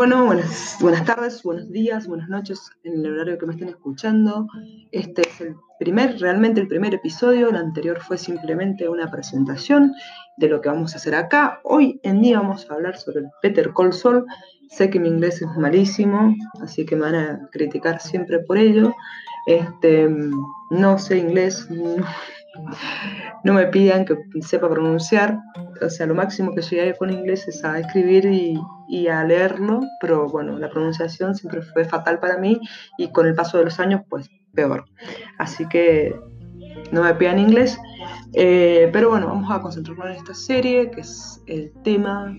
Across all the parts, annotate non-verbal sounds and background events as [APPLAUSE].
Bueno, buenas, tardes, buenos días, buenas noches en el horario que me estén escuchando. Este es el primer, realmente el primer episodio. El anterior fue simplemente una presentación de lo que vamos a hacer acá. Hoy en día vamos a hablar sobre el Peter Call Sol. Sé que mi inglés es malísimo, así que me van a criticar siempre por ello. Este, no sé inglés, me pidan que sepa pronunciar, o sea, lo máximo que llegué con inglés es a escribir y, a leerlo, pero bueno, la pronunciación siempre fue fatal para mí y con el paso de los años, pues peor. Así que no me pidan inglés, eh, pero bueno, vamos a concentrarnos en esta serie, que es el tema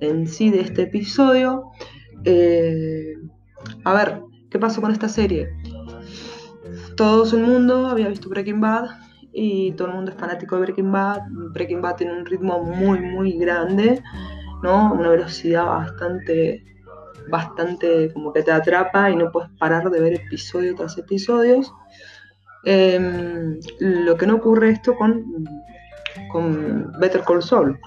en sí de este episodio. Eh, a ver, ¿qué pasó con esta serie? Todo el mundo había visto Breaking Bad, y todo el mundo es fanático de Breaking Bad. Breaking Bad tiene un ritmo muy, muy grande, ¿no? Una velocidad bastante, bastante como que te atrapa y no puedes parar de ver episodio tras episodio. Em, lo que no ocurre esto con, con Better Call Saul.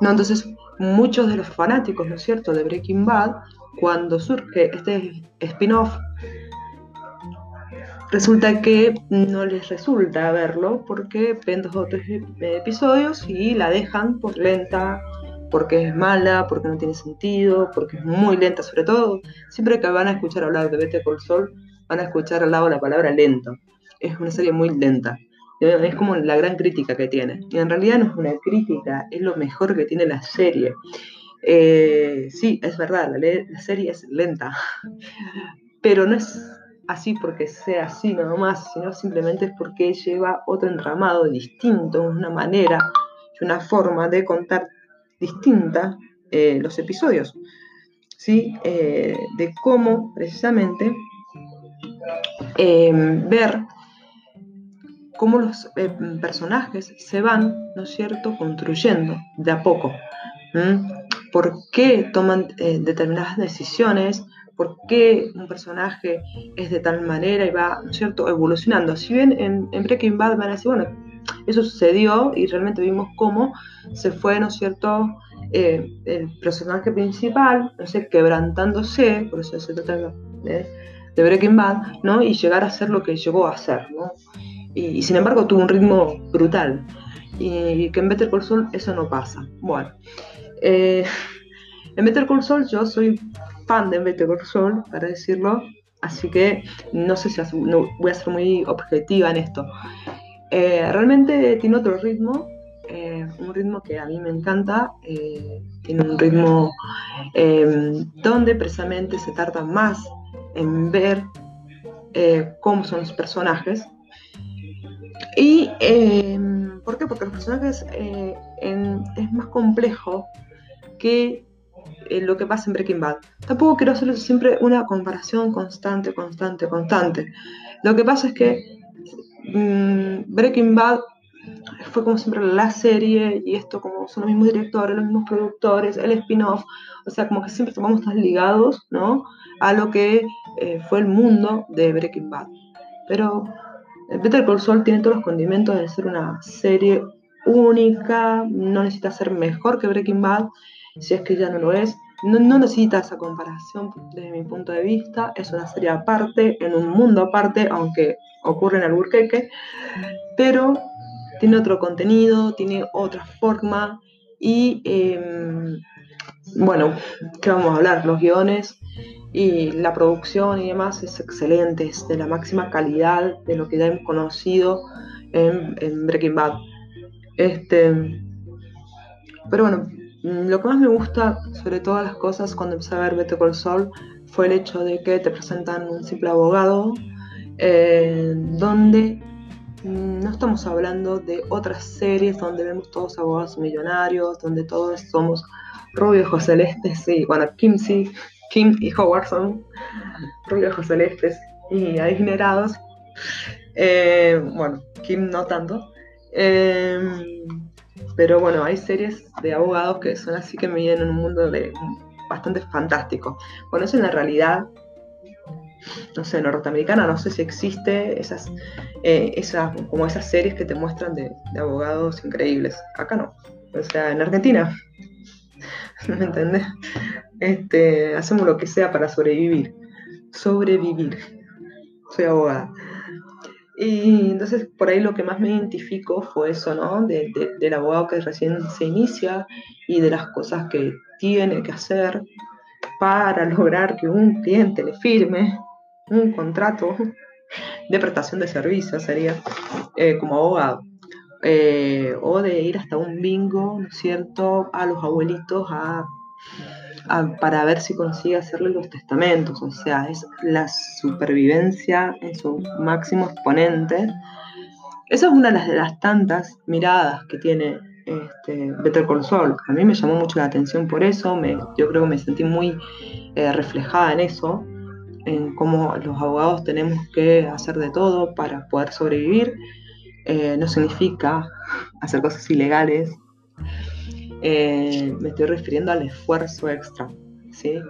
¿No? Entonces, muchos de los fanáticos, ¿no es cierto?, de Breaking Bad, cuando surge este spin-off resulta que no les resulta verlo porque ven dos o tres episodios y la dejan por lenta, porque es mala, porque no tiene sentido, porque es muy lenta, sobre todo siempre que van a escuchar hablar de Vete por Sol, van a escuchar al lado la palabra lento. Es una serie muy lenta. Es como la gran crítica que tiene. Y en realidad no es una crítica, es lo mejor que tiene la serie. Eh, sí, es verdad, la serie es lenta, [LAUGHS] pero no es así porque sea así nada más, sino simplemente es porque lleva otro entramado distinto, una manera y una forma de contar distinta eh, los episodios, ¿sí? Eh, de cómo precisamente em, ver cómo los eh, personajes se van, ¿no es cierto?, construyendo de a poco. ¿Por qué toman determinadas decisiones? Por qué un personaje es de tal manera y va, cierto?, evolucionando. Si bien en, Breaking Bad van a decir, bueno, eso sucedió y realmente vimos cómo se fue, ¿no es cierto?, eh, el personaje principal, no sé, quebrantándose, por eso se trata de, Breaking Bad, ¿no? Y llegar a ser lo que llegó a ser, ¿no? Y, sin embargo tuvo un ritmo brutal. Y que en Better Call Saul eso no pasa. Bueno, eh, en Better Call Saul yo soy fan de Better Call para decirlo, así que no sé si voy a ser muy objetiva en esto. Eh, realmente tiene otro ritmo, eh, un ritmo que a mí me encanta, eh, tiene un ritmo em, donde precisamente se tarda más en ver cómo son los personajes. ¿Y em, por qué? Porque los personajes es más complejo que lo que pasa en Breaking Bad. Tampoco quiero hacer siempre una comparación constante, constante, constante. Lo que pasa es que mm, Breaking Bad fue como siempre la serie y esto como son los mismos directores, los mismos productores, el spin-off, o sea, como que siempre estamos tan ligados, ¿no? A lo que eh, fue el mundo de Breaking Bad. Pero eh, Better Call Saul tiene todos los condimentos de ser una serie única, no necesita ser mejor que Breaking Bad si es que ya no lo es. No, necesita esa comparación desde mi punto de vista, es una serie aparte, en un mundo aparte, aunque ocurre en Alburquerque, pero tiene otro contenido, tiene otra forma y em, bueno, ¿qué vamos a hablar? Los guiones y la producción y demás es excelente, es de la máxima calidad de lo que ya hemos conocido en, en Breaking Bad. Este, pero bueno, lo que más me gusta sobre todas las cosas cuando empecé a ver Better Call Saul fue el hecho de que te presentan un simple abogado, eh, donde mm, no estamos hablando de otras series donde vemos todos abogados millonarios, donde todos somos rubios ojos celestes y, bueno, Kim sí, Kim y Howard son rubios ojos celestes y adinerados. Eh, bueno, Kim no tanto. Eh, pero bueno, hay series de abogados que son así que me vienen en un mundo de, bastante fantástico. Bueno, eso en la realidad, no sé, norteamericana, no sé si existe esas, eh, esas como esas series que te muestran de, abogados increíbles. Acá no. O sea, en Argentina [LAUGHS] ¿me entendés? Este, hacemos lo que sea para sobrevivir. Sobrevivir. Soy abogada. Y entonces por ahí lo que más me identifico fue eso, ¿no? del abogado que recién se inicia y de las cosas que tiene que hacer para [LAUGHS] lograr que un cliente le firme un contrato de prestación de servicios, sería eh, como abogado. Eh, o de ir hasta un bingo, ¿no es cierto?, a los abuelitos a para ver si consigue hacerle los testamentos, o sea, es la supervivencia en su máximo exponente. Esa es una de las, tantas miradas que tiene este, Better Call Saul. A mí me llamó mucho la atención por eso, yo creo que me sentí muy eh, reflejada en eso, en cómo los abogados tenemos que hacer de todo para poder sobrevivir. Eh, no significa hacer cosas ilegales, eh, me estoy refiriendo al esfuerzo extra. ¿sí?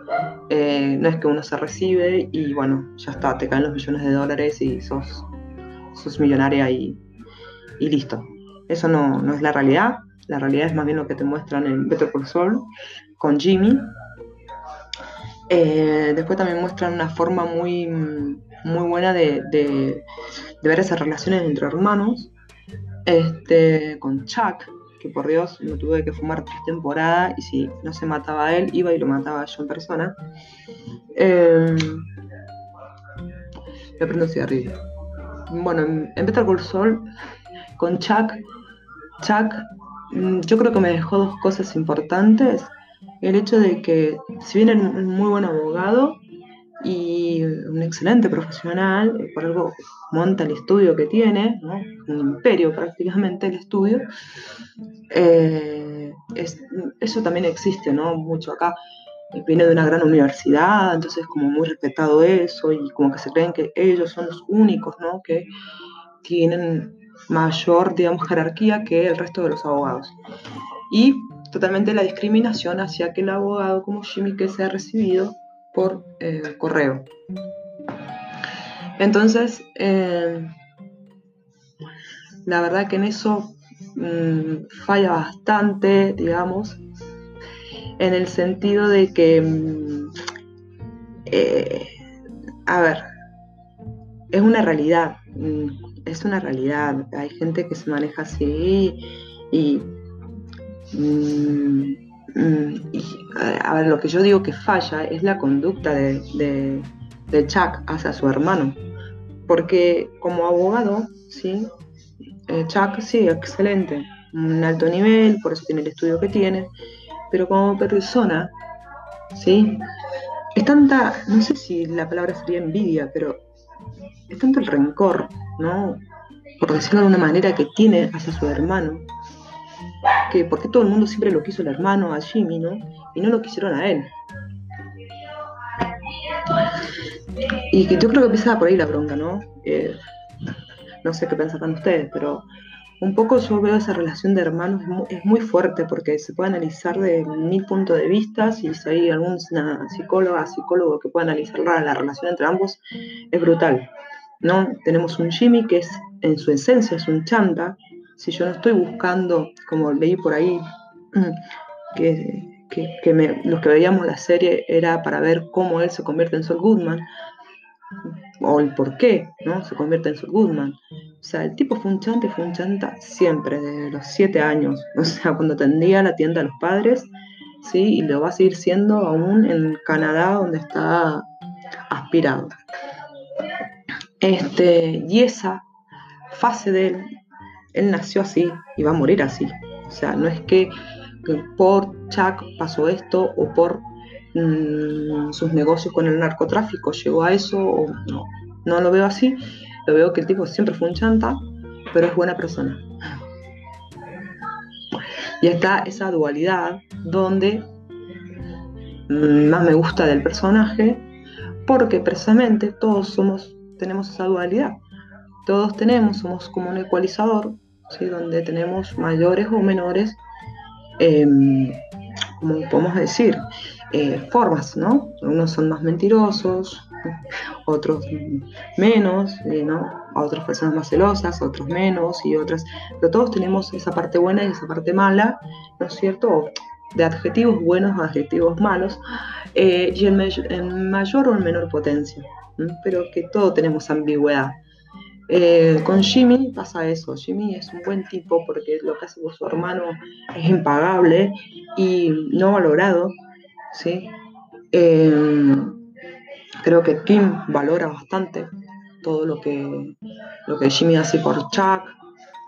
Eh, no es que uno se recibe y bueno, ya está, te caen los millones de dólares y sos, sos millonaria y, y listo. Eso no, no, es la realidad. La realidad es más bien lo que te muestran en Better Call Saul con Jimmy. Eh, después también muestran una forma muy, muy buena de, de, ver esas relaciones entre hermanos. Este, con Chuck, que por Dios no tuve que fumar tres temporadas y si no se mataba él, iba y lo mataba yo en persona. Eh, me prendo un cigarrillo. Bueno, en Better Call con Chuck, Chuck, mm, yo creo que me dejó dos cosas importantes. El hecho de que, si bien es un muy buen abogado, un excelente profesional, por algo monta el estudio que tiene, un imperio prácticamente el estudio. Eh, eso también existe ¿no? mucho acá. Viene de una gran universidad, entonces como muy respetado eso y como que se creen que ellos son los únicos ¿no? que tienen mayor, digamos, jerarquía que el resto de los abogados. Y totalmente la discriminación hacia aquel abogado como Jimmy que se ha recibido por eh, correo. Entonces, eh, la verdad que en eso mm, falla bastante, digamos, en el sentido de que, mm, eh, a ver, es una realidad, mm, es una realidad. Hay gente que se maneja así y y, a ver, lo que yo digo que falla es la conducta de, Chuck hacia su hermano. Porque como abogado, ¿sí? Eh, Chuck sí, excelente, un alto nivel, por eso tiene el estudio que tiene, pero como persona, ¿sí? Es tanta, no sé si la palabra sería envidia, pero es tanto el rencor, ¿no? Por decirlo de una manera que tiene hacia su hermano, que porque todo el mundo siempre lo quiso el hermano, a Jimmy, ¿no? Y no lo quisieron a él. Y que yo creo que empieza por ahí la bronca, ¿no? Eh, no sé qué pensarán ustedes, pero un poco yo veo esa relación de hermanos es muy, fuerte porque se puede analizar de mil puntos de vista si hay algún psicóloga, psicólogo que pueda analizar la, relación entre ambos, es brutal. ¿no? Tenemos un Jimmy que es en su esencia es un chanta, si yo no estoy buscando, como leí por ahí, [CLEARS THROAT] que, los que veíamos la serie era para ver cómo él se convierte en Saul Goodman, o el por qué ¿no? se convierte en Saul Goodman. O sea, el tipo fue un chanta fue un chanta siempre, desde los siete años. [LAUGHS] O sea, cuando tendía la tienda a los padres, ¿sí? y lo va a seguir siendo aún en Canadá, donde está aspirado. Este, y esa fase de él él nació así y va a morir así. O sea, no es que, por Chuck pasó esto o por mm, sus negocios con el narcotráfico llegó a eso o no. No lo veo así. Lo veo que el tipo siempre fue un chanta, pero es buena persona. Y está esa dualidad donde mm, más me gusta del personaje, porque precisamente todos somos, tenemos esa dualidad. Todos tenemos, somos como un ecualizador donde tenemos mayores o menores, em, como podemos decir, eh, formas, ¿no? Unos son más mentirosos, [LAUGHS] otros menos, eh, ¿no? otras personas más celosas, otros menos y otras, pero todos tenemos esa parte buena y esa parte mala, ¿no es cierto? de adjetivos buenos o adjetivos malos, eh, y en, mayor o en menor potencia, pero que todo tenemos ambigüedad. Eh, con Jimmy pasa eso, Jimmy es un buen tipo porque lo que hace con su hermano es impagable y no valorado, ¿sí? Eh, creo que Kim valora bastante todo lo que, lo que Jimmy hace por Chuck,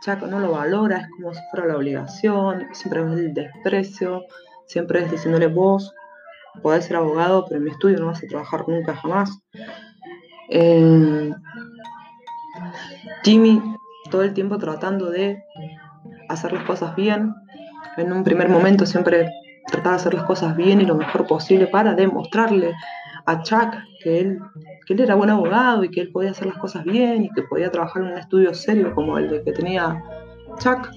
Chuck no lo valora, es como si fuera la obligación, siempre es el desprecio, siempre es diciéndole vos podés ser abogado, pero en mi estudio no vas a trabajar nunca jamás. Eh, Jimmy todo el tiempo tratando de hacer las cosas bien. En un primer momento siempre trataba de hacer las cosas bien y lo mejor posible para demostrarle a Chuck que él, que él era buen abogado y que él podía hacer las cosas bien y que podía trabajar en un estudio serio como el de que tenía Chuck.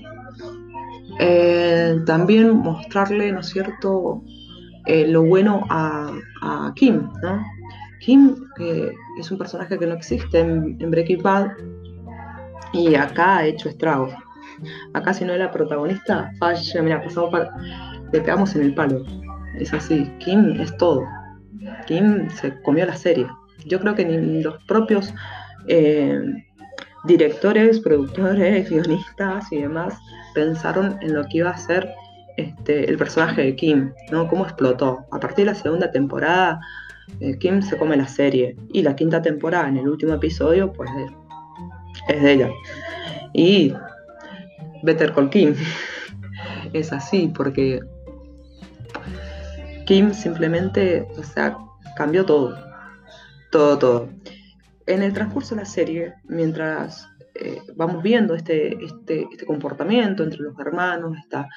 Eh, también mostrarle, ¿no es cierto?, eh, lo bueno a, Kim, ¿no? Kim, que es un personaje que no existe en, Breaking Bad y acá ha hecho estragos. Acá si no era protagonista, falla, mira, para... Le pegamos en el palo. Es así, Kim es todo. Kim se comió la serie. Yo creo que ni los propios eh, directores, productores, guionistas y demás pensaron en lo que iba a ser este, el personaje de Kim, ¿no? Cómo explotó. A partir de la segunda temporada, eh, Kim se come la serie. Y la quinta temporada, en el último episodio, pues es de ella. Y Better Call Kim. [LAUGHS] es así, porque Kim simplemente, o sea, cambió todo. Todo, todo. En el transcurso de la serie, mientras eh, vamos viendo este, este, este, comportamiento entre los hermanos, esta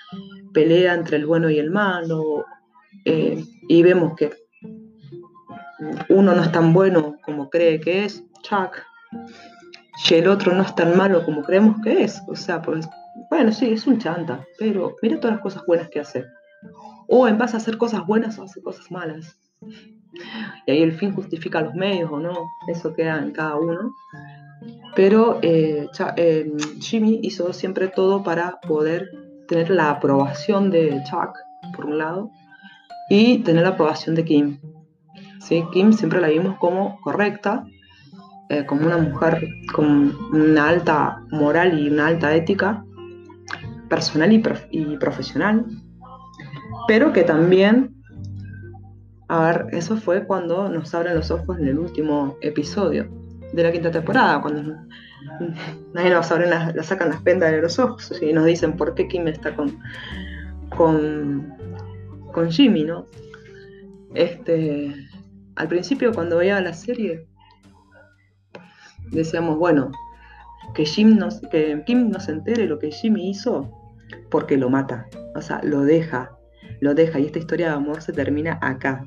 pelea entre el bueno y el malo, eh, y vemos que uno no es tan bueno como cree que es, Chuck, y el otro no es tan malo como creemos que es. O sea, pues, bueno, sí, es un chanta, pero mira todas las cosas buenas que hace. O en base a hacer cosas buenas hace cosas malas. Y ahí el fin justifica los medios o no, eso queda en cada uno. Pero eh, eh, Jimmy hizo siempre todo para poder tener la aprobación de Chuck, por un lado, y tener la aprobación de Kim. ¿Sí? Kim siempre la vimos como correcta, eh, como una mujer con una alta moral y una alta ética personal y, profesional, pero que también a ver, eso fue cuando nos abren los ojos en el último episodio de la quinta temporada, cuando [LAUGHS] nadie nos abren la, sacan las pendas de los ojos y nos dicen por qué Kim está con, con, con Jimmy, ¿no? Este, al principio cuando veía la serie decíamos, bueno, que, Jim que Kim no se entere lo que Jimmy hizo porque lo mata, o sea, lo deja, lo deja y esta historia de amor se termina acá.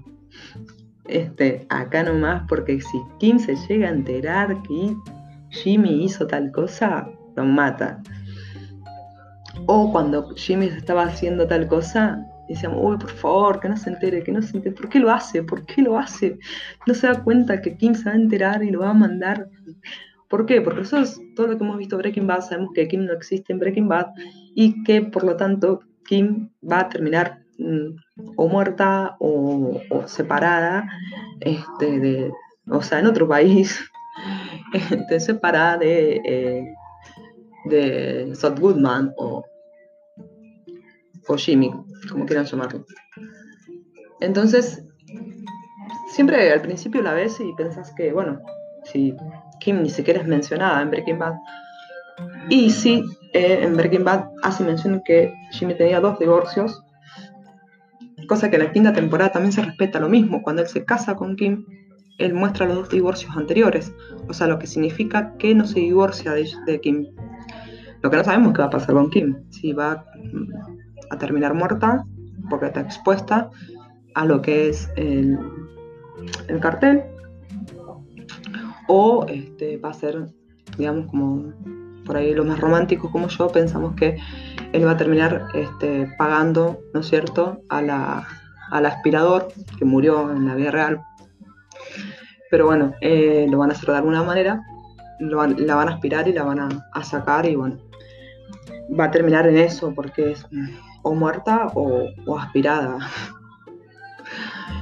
Este, acá nomás, porque si Kim se llega a enterar que Jimmy hizo tal cosa, lo mata. O cuando Jimmy estaba haciendo tal cosa, decíamos, uy, por favor, que no se entere, que no se entere. ¿Por qué lo hace? ¿Por qué lo hace? No se da cuenta que Kim se va a enterar y lo va a mandar. ¿Por qué? Porque nosotros, todo lo que hemos visto Breaking Bad, sabemos que Kim no existe en Breaking Bad y que por lo tanto Kim va a terminar mm, o muerta o, separada, este, o sea, en otro país, [LAUGHS] este, separada de, eh, de Sot Goodman o, o Jimmy, como quieran llamarlo. Entonces, siempre al principio la ves y pensás que, bueno, si Kim ni siquiera es mencionada en Breaking Bad, y sí, eh, en Breaking Bad hace mención que Jimmy tenía dos divorcios, cosa que en la quinta temporada también se respeta lo mismo. Cuando él se casa con Kim, él muestra los dos divorcios anteriores, o sea, lo que significa que no se divorcia de, Kim. Lo que no sabemos qué va a pasar con Kim, si va a terminar muerta porque está expuesta a lo que es el, cartel, o este, va a ser, digamos, como por ahí los más románticos como yo pensamos que él va a terminar este, pagando, ¿no es cierto?, a la, al aspirador que murió en la vida real. Pero bueno, eh, lo van a hacer de alguna manera, la van a aspirar y la van a, sacar y bueno. va a terminar en eso porque es o muerta o, aspirada.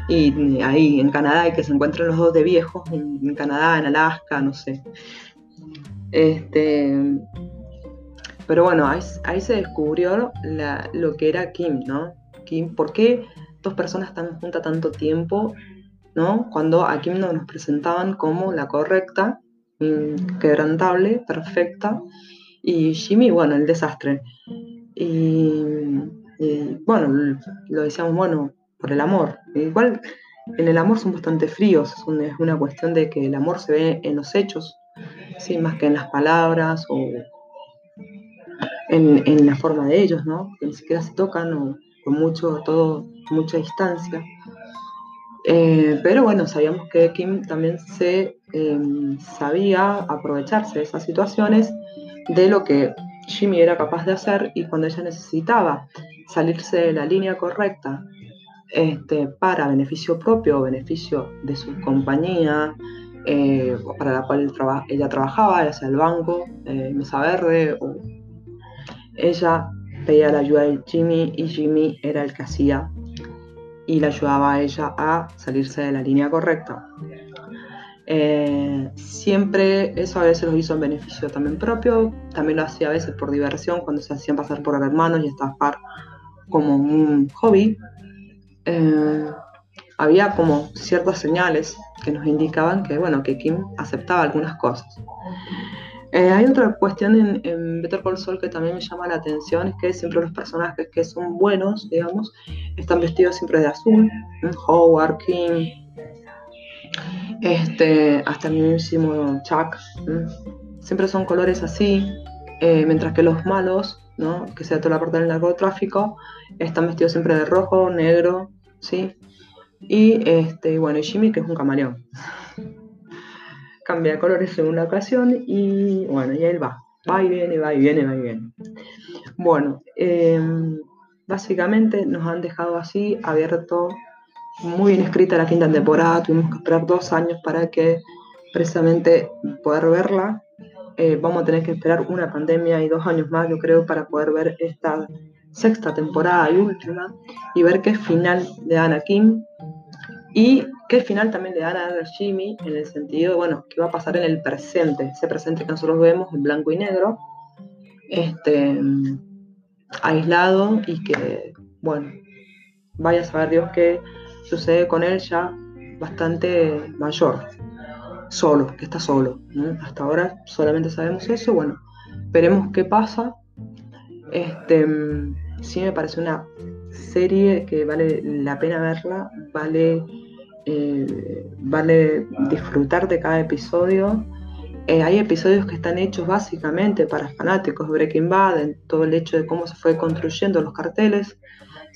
Y ahí en Canadá y que se encuentran los dos de viejos, en, Canadá, en Alaska, no sé. Este, pero bueno, ahí, se descubrió lo que era Kim, ¿no? Kim, ¿por qué dos personas están juntas tanto tiempo, ¿no? Cuando a Kim nos presentaban como la correcta, quebrantable, perfecta, y Jimmy, bueno, el desastre. Y, bueno, lo decíamos, bueno, por el amor. Igual en el amor son bastante fríos, es una cuestión de que el amor se ve en los hechos, ¿sí? más que en las palabras o en, la forma de ellos, ¿no? que ni siquiera se tocan o con mucho, todo, mucha distancia. Eh, pero bueno, sabíamos que Kim también se em, sabía aprovecharse de esas situaciones de lo que Jimmy era capaz de hacer y cuando ella necesitaba salirse de la línea correcta este, para beneficio propio o beneficio de su compañía eh, para la cual ella trabajaba, ya sea el banco, eh, Mesa Verde, ella pedía la ayuda de Jimmy y Jimmy era el que hacía y le ayudaba a ella a salirse de la línea correcta. Eh, siempre eso a veces lo hizo en beneficio también propio, también lo hacía a veces por diversión, cuando se hacían pasar por hermanos y estafar como un hobby. Eh, había como ciertas señales que nos indicaban que, bueno, que Kim aceptaba algunas cosas. Eh, hay otra cuestión en, Better Call Saul que también me llama la atención, es que siempre los personajes que son buenos, digamos, están vestidos siempre de azul. Howard, Kim, este, hasta el mismísimo Chuck. Siempre son colores así, eh, mientras que los malos, ¿no? que sea toda la parte del narcotráfico, están vestidos siempre de rojo, negro, ¿sí? Y este, bueno, Jimmy, que es un camaleón. [LAUGHS] Cambia de colores en una ocasión y bueno, y él va. Va y viene, va y viene, va y viene. Bueno, em, básicamente nos han dejado así, abierto muy bien escrita la quinta temporada, tuvimos que esperar dos años para que precisamente poder verla. Eh, vamos a tener que esperar una pandemia y dos años más, yo creo, para poder ver esta sexta temporada y última y ver qué final le dan a Kim y qué final también le dan a Jimmy en el sentido de, bueno, qué va a pasar en el presente, ese presente que nosotros vemos en blanco y negro, este, aislado y que, bueno, vaya a saber Dios qué sucede con él ya bastante mayor, solo, que está solo. Hasta ahora solamente sabemos eso, bueno, veremos qué pasa. Este, sí me parece una serie que vale la pena verla, vale, eh, vale disfrutar de cada episodio. Eh, hay episodios que están hechos básicamente para fanáticos Breaking Bad, en todo el hecho de cómo se fue construyendo los carteles.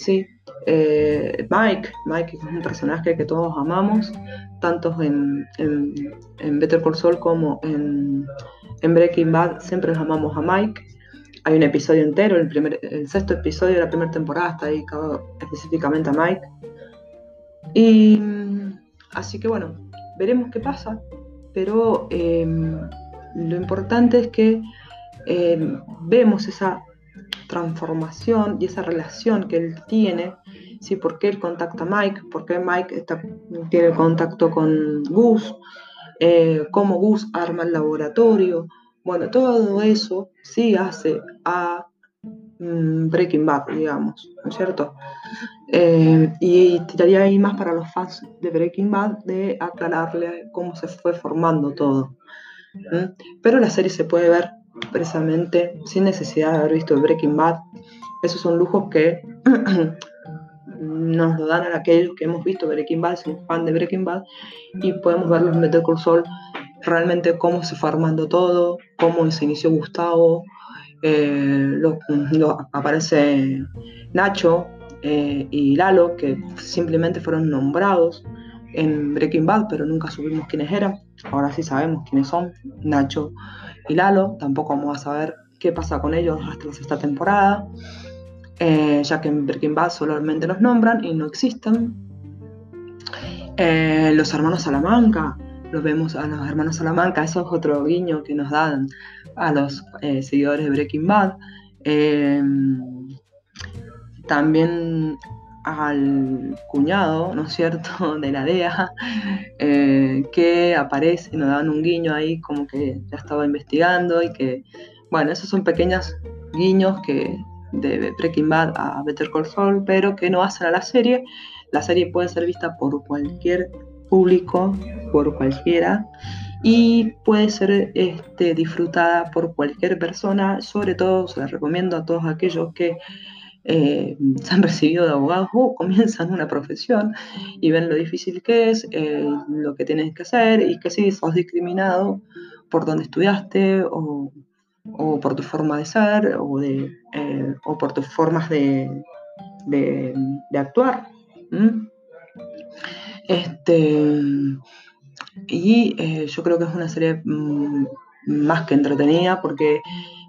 ¿Sí? Eh, Mike, Mike es un personaje que todos amamos, tanto en, en, Better Call Saul como en, Breaking Bad, siempre amamos a Mike. Hay un episodio entero, el, primer, el sexto episodio de la primera temporada está dedicado específicamente a Mike. Y así que bueno, veremos qué pasa, pero em, lo importante es que em, vemos esa transformación y esa relación que él tiene, ¿sí? ¿Por qué él contacta a Mike? ¿Por qué Mike está, tiene contacto con Gus? Eh, ¿Cómo Gus arma el laboratorio? Bueno, todo eso sí hace a mm, Breaking Bad, digamos, ¿no es cierto? Eh, y tiraría ahí más para los fans de Breaking Bad de aclararle cómo se fue formando todo. Pero la serie se puede ver precisamente sin necesidad de haber visto Breaking Bad. Esos son lujos que [CLEARS THROAT] nos lo dan a aquellos que hemos visto Breaking Bad, somos fan de Breaking Bad, y podemos verlo en Better Call Saul realmente cómo se fue armando todo, cómo se inició Gustavo, eh, aparece Nacho eh, y Lalo, que simplemente fueron nombrados en Breaking Bad, pero nunca supimos quiénes eran. Ahora sí sabemos quiénes son, Nacho y Lalo. Tampoco vamos a saber qué pasa con ellos hasta sexta temporada, eh, ya que en Breaking Bad solamente los nombran y no existen. Eh, los hermanos Salamanca, los vemos a los hermanos Salamanca, eso es otro guiño que nos dan a los eh, seguidores de Breaking Bad. También al cuñado, ¿no es cierto?, [LAUGHS] de la DEA, eh, que aparece nos dan un guiño ahí como que ya estaba investigando y que, bueno, esos son pequeños guiños que de Breaking Bad a Better Call Saul, pero que no hacen a la serie. La serie puede ser vista por cualquier público, por cualquiera, y puede ser este, disfrutada por cualquier persona, sobre todo se la recomiendo a todos aquellos que eh, se han recibido de abogados o comienzan una profesión y ven lo difícil que es, eh, lo que tienes que hacer y que si sos discriminado por donde estudiaste o, por tu forma de ser o, de, eh, o por tus formas de, de, actuar. Este, y yo creo que es una serie mm, más que entretenida porque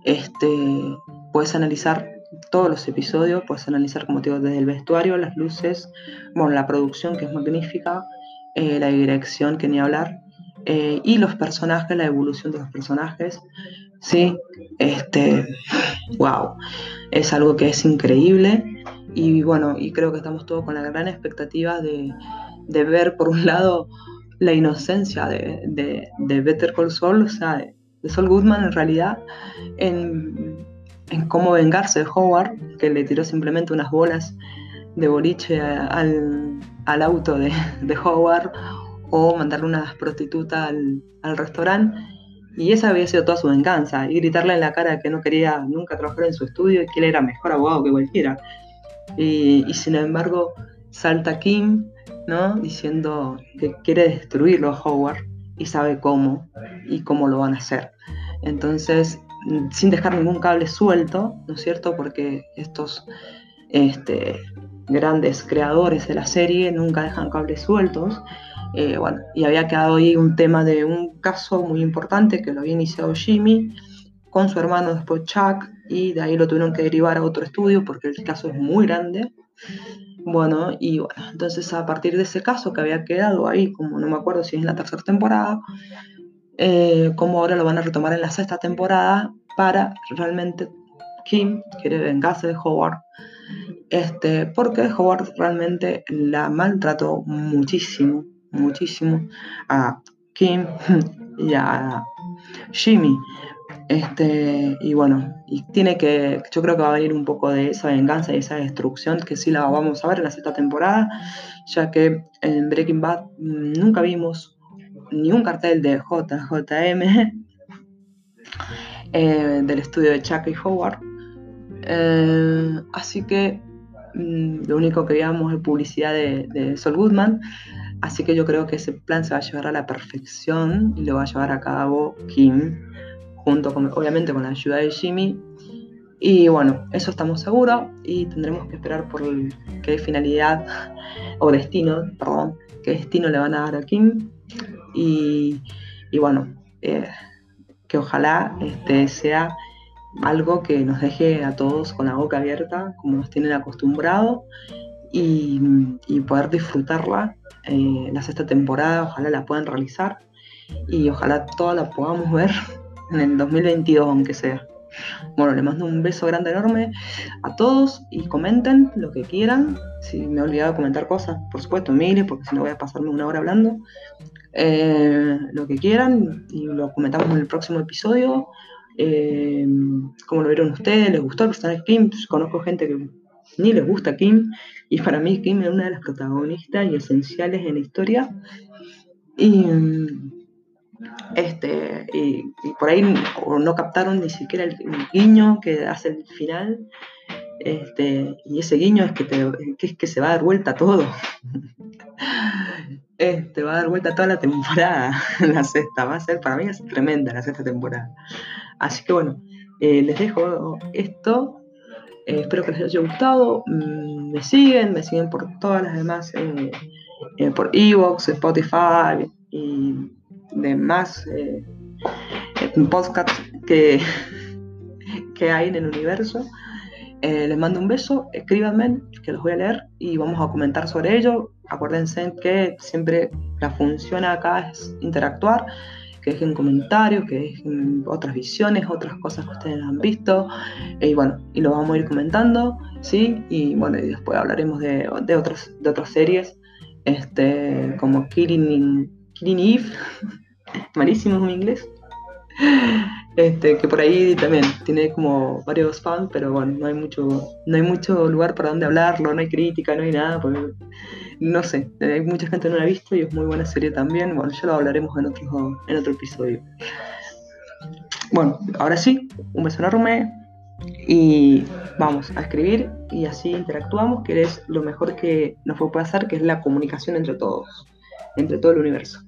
este, puedes analizar todos los episodios, puedes analizar, como te digo, desde el vestuario, las luces, bueno, la producción que es magnífica, eh, la dirección que ni hablar, eh, y los personajes, la evolución de los personajes, sí, este, wow, es algo que es increíble. Y bueno, y creo que estamos todos con la gran expectativa de, ver por un lado la inocencia de, de, Better Call Saul, o sea, de, de Saul Goodman en realidad, en en cómo vengarse de Howard, que le tiró simplemente unas bolas de boliche al, auto de, Howard o mandarle una prostituta al, restaurante. Y esa había sido toda su venganza, y gritarle en la cara que no quería nunca trabajar en su estudio y que él era mejor abogado que cualquiera. Y, sin embargo salta Kim, ¿no? Diciendo que quiere destruirlo a Howard y sabe cómo y cómo lo van a hacer. Entonces sin dejar ningún cable suelto, ¿no es cierto? Porque estos este, grandes creadores de la serie nunca dejan cables sueltos. Eh, y había quedado ahí un tema de un caso muy importante que lo había iniciado Jimmy con su hermano después Chuck y de ahí lo tuvieron que derivar a otro estudio porque el caso es muy grande. Bueno, y bueno, entonces a partir de ese caso que había quedado ahí, como no me acuerdo si es en la tercera temporada, eh, como ahora lo van a retomar en la sexta temporada para realmente Kim quiere vengarse de Howard, este, porque Howard realmente la maltrató muchísimo, muchísimo a Kim [LAUGHS] y a Jimmy. Este, y bueno, y tiene que, yo creo que va a venir un poco de esa venganza y esa destrucción que sí la vamos a ver en la sexta temporada, ya que en Breaking Bad nunca vimos ni un cartel de JJM [LAUGHS] eh, del estudio de Chuck y Howard. Eh, así que mm, lo único que veíamos es publicidad de, de, Sol Goodman. Así que yo creo que ese plan se va a llevar a la perfección y lo va a llevar a cabo Kim, junto con, obviamente con la ayuda de Jimmy. Y bueno, eso estamos seguros y tendremos que esperar por qué finalidad [LAUGHS] o destino, perdón, qué destino le van a dar a Kim y, bueno, eh, que ojalá este, sea algo que nos deje a todos con la boca abierta, como nos tienen acostumbrados, y, poder disfrutarla. Eh, la sexta temporada, ojalá la puedan realizar y ojalá toda la podamos ver en el 2022, aunque sea. Bueno, le mando un beso grande, enorme a todos y comenten lo que quieran. Si me he olvidado de comentar cosas, por supuesto, mire, porque si no voy a pasarme una hora hablando. Eh, lo que quieran y lo comentamos en el próximo episodio. Eh, como lo vieron ustedes? ¿Les gustó el personaje Kim? Conozco gente que ni les gusta Kim y para mí Kim es una de las protagonistas y esenciales en la historia. Y, este, y, por ahí no captaron ni siquiera el, guiño que hace el final. Este, y ese guiño es que, que, es que se va a dar vuelta todo. [LAUGHS] Este, va a dar vuelta toda la temporada, [LAUGHS] la sexta, va a ser, para mí es tremenda la sexta temporada. Así que bueno, eh, les dejo esto, eh, espero que les haya gustado, mm, me siguen, me siguen por todas las demás, eh, por Evox, Spotify y demás podcasts que, [LAUGHS] que hay en el universo. Les mando un beso, escríbanme, que los voy a leer y vamos a comentar sobre ello. Acuérdense que siempre la función acá es interactuar que dejen comentarios, que dejen otras visiones, otras cosas que ustedes han visto, y bueno, y lo vamos a ir comentando, ¿sí? Y bueno, y después hablaremos de, otras, de otras series, este, como Killing, Killing Eve, [LAUGHS] malísimo en inglés, este, que por ahí también tiene como varios fans, pero bueno, no hay mucho, no hay mucho lugar para donde hablarlo, no hay crítica, no hay nada, porque no sé, hay mucha gente que no la ha visto y es muy buena serie también. Bueno, ya lo hablaremos en otro, en otro episodio. Bueno, ahora sí, un beso enorme y vamos a escribir y así interactuamos, que es lo mejor que nos puede pasar, que es la comunicación entre todos, entre todo el universo.